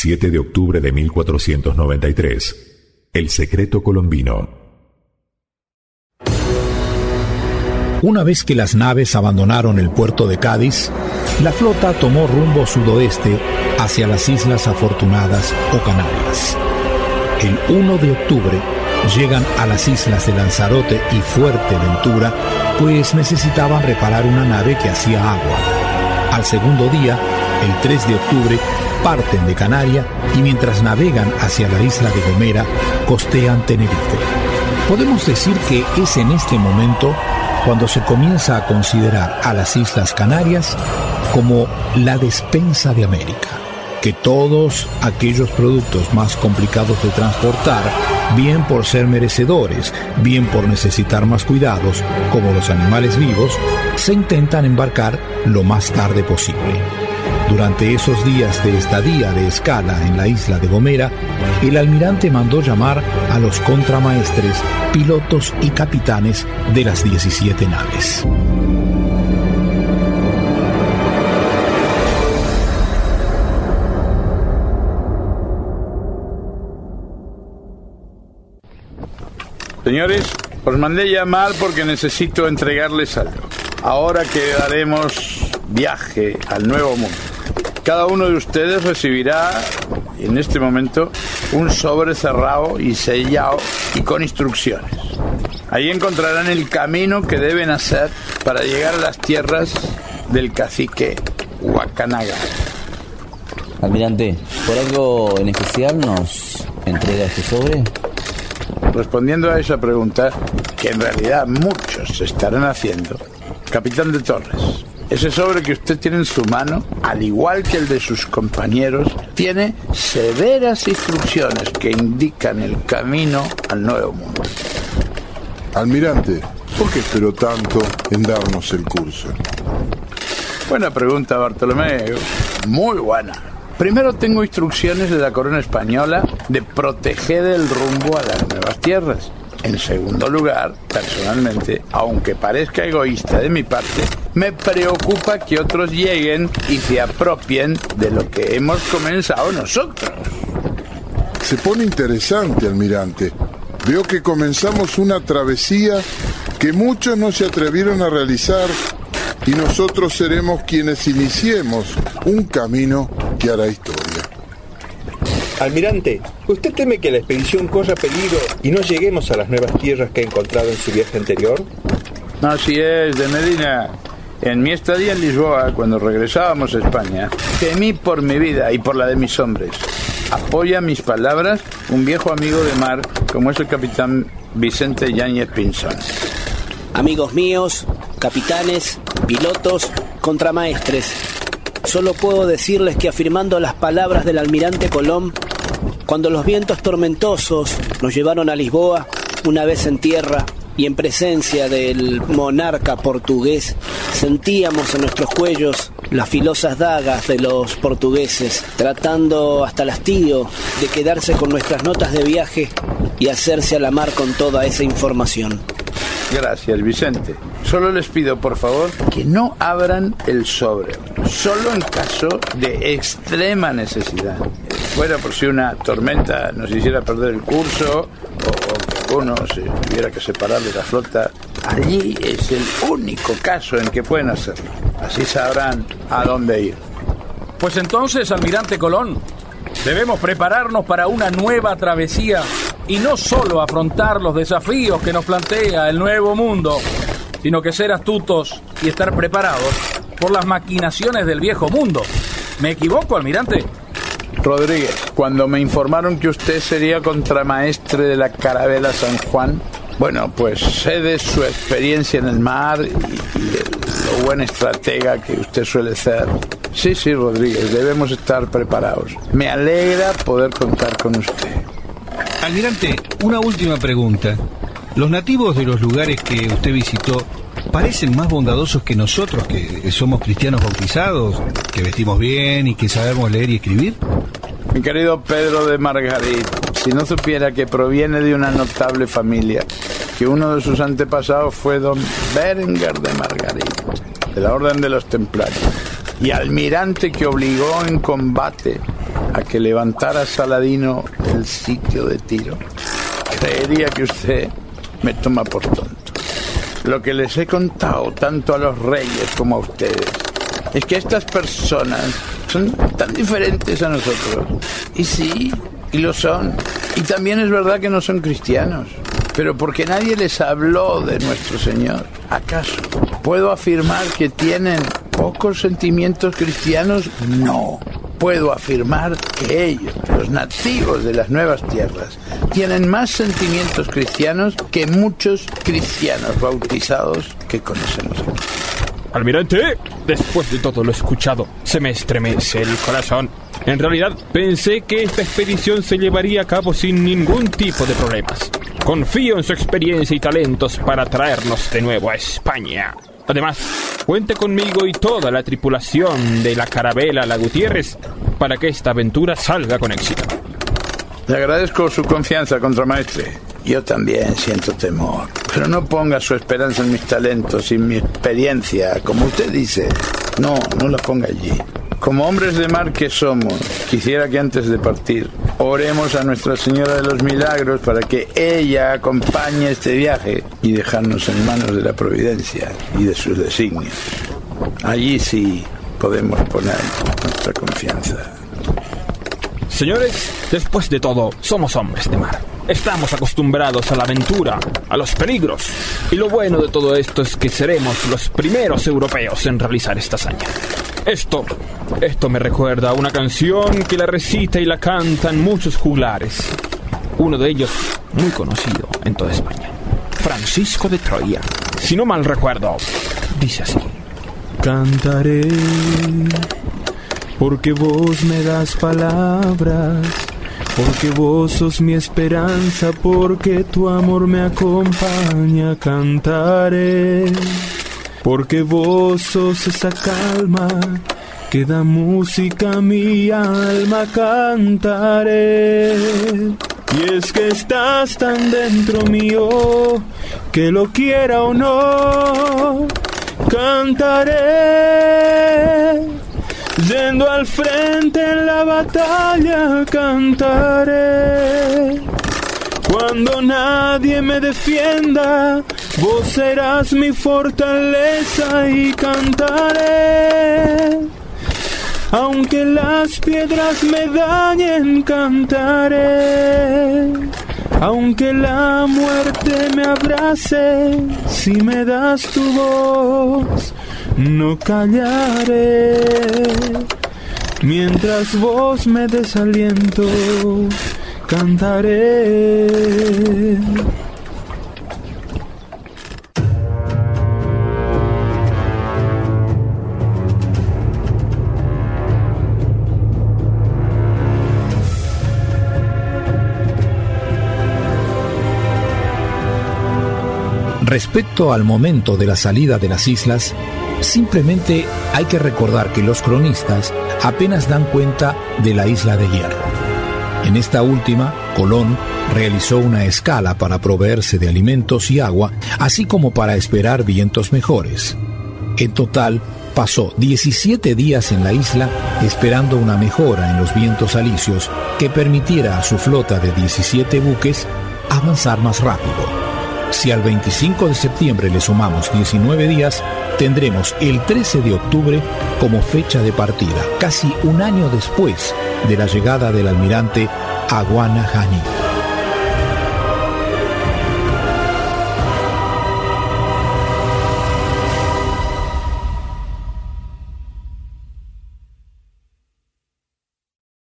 7 de octubre de 1493. El secreto colombino. Una vez que las naves abandonaron el puerto de Cádiz, la flota tomó rumbo sudoeste hacia las Islas Afortunadas o Canarias. El 1 de octubre llegan a las islas de Lanzarote y Fuerteventura, pues necesitaban reparar una nave que hacía agua. Al segundo día, el 3 de octubre, parten de Canaria y mientras navegan hacia la isla de Gomera, costean Tenerife. Podemos decir que es en este momento cuando se comienza a considerar a las Islas Canarias como la despensa de América, que todos aquellos productos más complicados de transportar, bien por ser merecedores, bien por necesitar más cuidados, como los animales vivos, se intentan embarcar lo más tarde posible. Durante esos días de estadía de escala en la isla de Gomera, el almirante mandó llamar a los contramaestres, pilotos y capitanes de las 17 naves. Señores, os mandé llamar porque necesito entregarles algo. Ahora que haremos viaje al nuevo mundo. Cada uno de ustedes recibirá en este momento un sobre cerrado y sellado y con instrucciones. Ahí encontrarán el camino que deben hacer para llegar a las tierras del cacique Huacanaga. Almirante, ¿por algo en especial nos entrega este sobre? Respondiendo a esa pregunta, que en realidad muchos se estarán haciendo, capitán de Torres, ese sobre que usted tiene en su mano, al igual que el de sus compañeros, tiene severas instrucciones que indican el camino al nuevo mundo. Almirante, ¿por qué esperó tanto en darnos el curso? Buena pregunta, Bartolomé. Muy buena. Primero tengo instrucciones de la corona española de proteger el rumbo a las nuevas tierras. En segundo lugar, personalmente, aunque parezca egoísta de mi parte, me preocupa que otros lleguen y se apropien de lo que hemos comenzado nosotros. Se pone interesante, almirante. Veo que comenzamos una travesía que muchos no se atrevieron a realizar y nosotros seremos quienes iniciemos un camino que hará historia. Almirante, ¿usted teme que la expedición corra peligro y no lleguemos a las nuevas tierras que ha encontrado en su viaje anterior? Así es, de Medina. En mi estadía en Lisboa, cuando regresábamos a España, temí por mi vida y por la de mis hombres. Apoya mis palabras un viejo amigo de mar como es el capitán Vicente Yáñez Pinzón. Amigos míos, capitanes, pilotos, contramaestres, solo puedo decirles que afirmando las palabras del almirante Colón, cuando los vientos tormentosos nos llevaron a Lisboa, una vez en tierra y en presencia del monarca portugués, sentíamos en nuestros cuellos las filosas dagas de los portugueses, tratando hasta el hastío de quedarse con nuestras notas de viaje y hacerse a la mar con toda esa información. Gracias, Vicente. Solo les pido, por favor, que no abran el sobre. Solo en caso de extrema necesidad. Fuera por si una tormenta nos hiciera perder el curso o, que alguno se tuviera que separar de la flota. Allí es el único caso en que pueden hacerlo. Así sabrán a dónde ir. Pues entonces, almirante Colón, debemos prepararnos para una nueva travesía y no solo afrontar los desafíos que nos plantea el nuevo mundo, sino que ser astutos y estar preparados por las maquinaciones del viejo mundo. ¿Me equivoco, almirante? Rodríguez, cuando me informaron que usted sería contramaestre de la carabela San Juan, bueno, pues sé de su experiencia en el mar y, de lo buen estratega que usted suele ser. Sí, sí, Rodríguez, debemos estar preparados. Me alegra poder contar con usted. Almirante, una última pregunta. ¿Los nativos de los lugares que usted visitó parecen más bondadosos que nosotros, que somos cristianos bautizados, que vestimos bien y que sabemos leer y escribir? Mi querido Pedro de Margarit, si no supiera que proviene de una notable familia, que uno de sus antepasados fue don Berenguer de Margarit, de la Orden de los Templarios, y almirante que obligó en combate a que levantara Saladino el sitio de Tiro, creería que usted me toma por tonto. Lo que les he contado tanto a los reyes como a ustedes es que estas personas son tan diferentes a nosotros. Y sí, y lo son. Y también es verdad que no son cristianos. Pero porque nadie les habló de nuestro Señor. ¿Acaso puedo afirmar que tienen pocos sentimientos cristianos? No. Puedo afirmar que ellos, los nativos de las nuevas tierras, tienen más sentimientos cristianos que muchos cristianos bautizados que conocemos aquí. Almirante, después de todo lo escuchado, se me estremece el corazón. En realidad, pensé que esta expedición se llevaría a cabo sin ningún tipo de problemas. Confío en su experiencia y talentos para traernos de nuevo a España. Además, cuente conmigo y toda la tripulación de la carabela La Gutiérrez para que esta aventura salga con éxito. Le agradezco su confianza, contramaestre. Yo también siento temor. Pero no ponga su esperanza en mis talentos y mi experiencia, como usted dice. No, no la ponga allí. Como hombres de mar que somos, quisiera que antes de partir oremos a Nuestra Señora de los Milagros para que ella acompañe este viaje y dejarnos en manos de la providencia y de sus designios. Allí sí podemos poner nuestra confianza. Señores, después de todo, somos hombres de mar. Estamos acostumbrados a la aventura, a los peligros. Y lo bueno de todo esto es que seremos los primeros europeos en realizar esta hazaña. Esto, esto me recuerda a una canción que la recita y la cantan muchos juglares. Uno de ellos muy conocido en toda España. Francisco de Troya. Si no mal recuerdo, dice así. Cantaré porque vos me das palabras, porque vos sos mi esperanza, porque tu amor me acompaña, cantaré, porque vos sos esa calma que da música a mi alma, cantaré. Y es que estás tan dentro mío, que lo quiera o no, cantaré. Yendo al frente en la batalla cantaré. Cuando nadie me defienda, vos serás mi fortaleza y cantaré. Aunque las piedras me dañen, cantaré. Aunque la muerte me abrace, si me das tu voz, no callaré. Mientras vos me desaliento, cantaré. Respecto al momento de la salida de las islas, simplemente hay que recordar que los cronistas apenas dan cuenta de la isla de Hierro. En esta última, Colón realizó una escala para proveerse de alimentos y agua, así como para esperar vientos mejores. En total, pasó 17 días en la isla esperando una mejora en los vientos alisios que permitiera a su flota de 17 buques avanzar más rápido. Si al 25 de septiembre le sumamos 19 días, tendremos el 13 de octubre como fecha de partida, casi un año después de la llegada del almirante a Guanahani.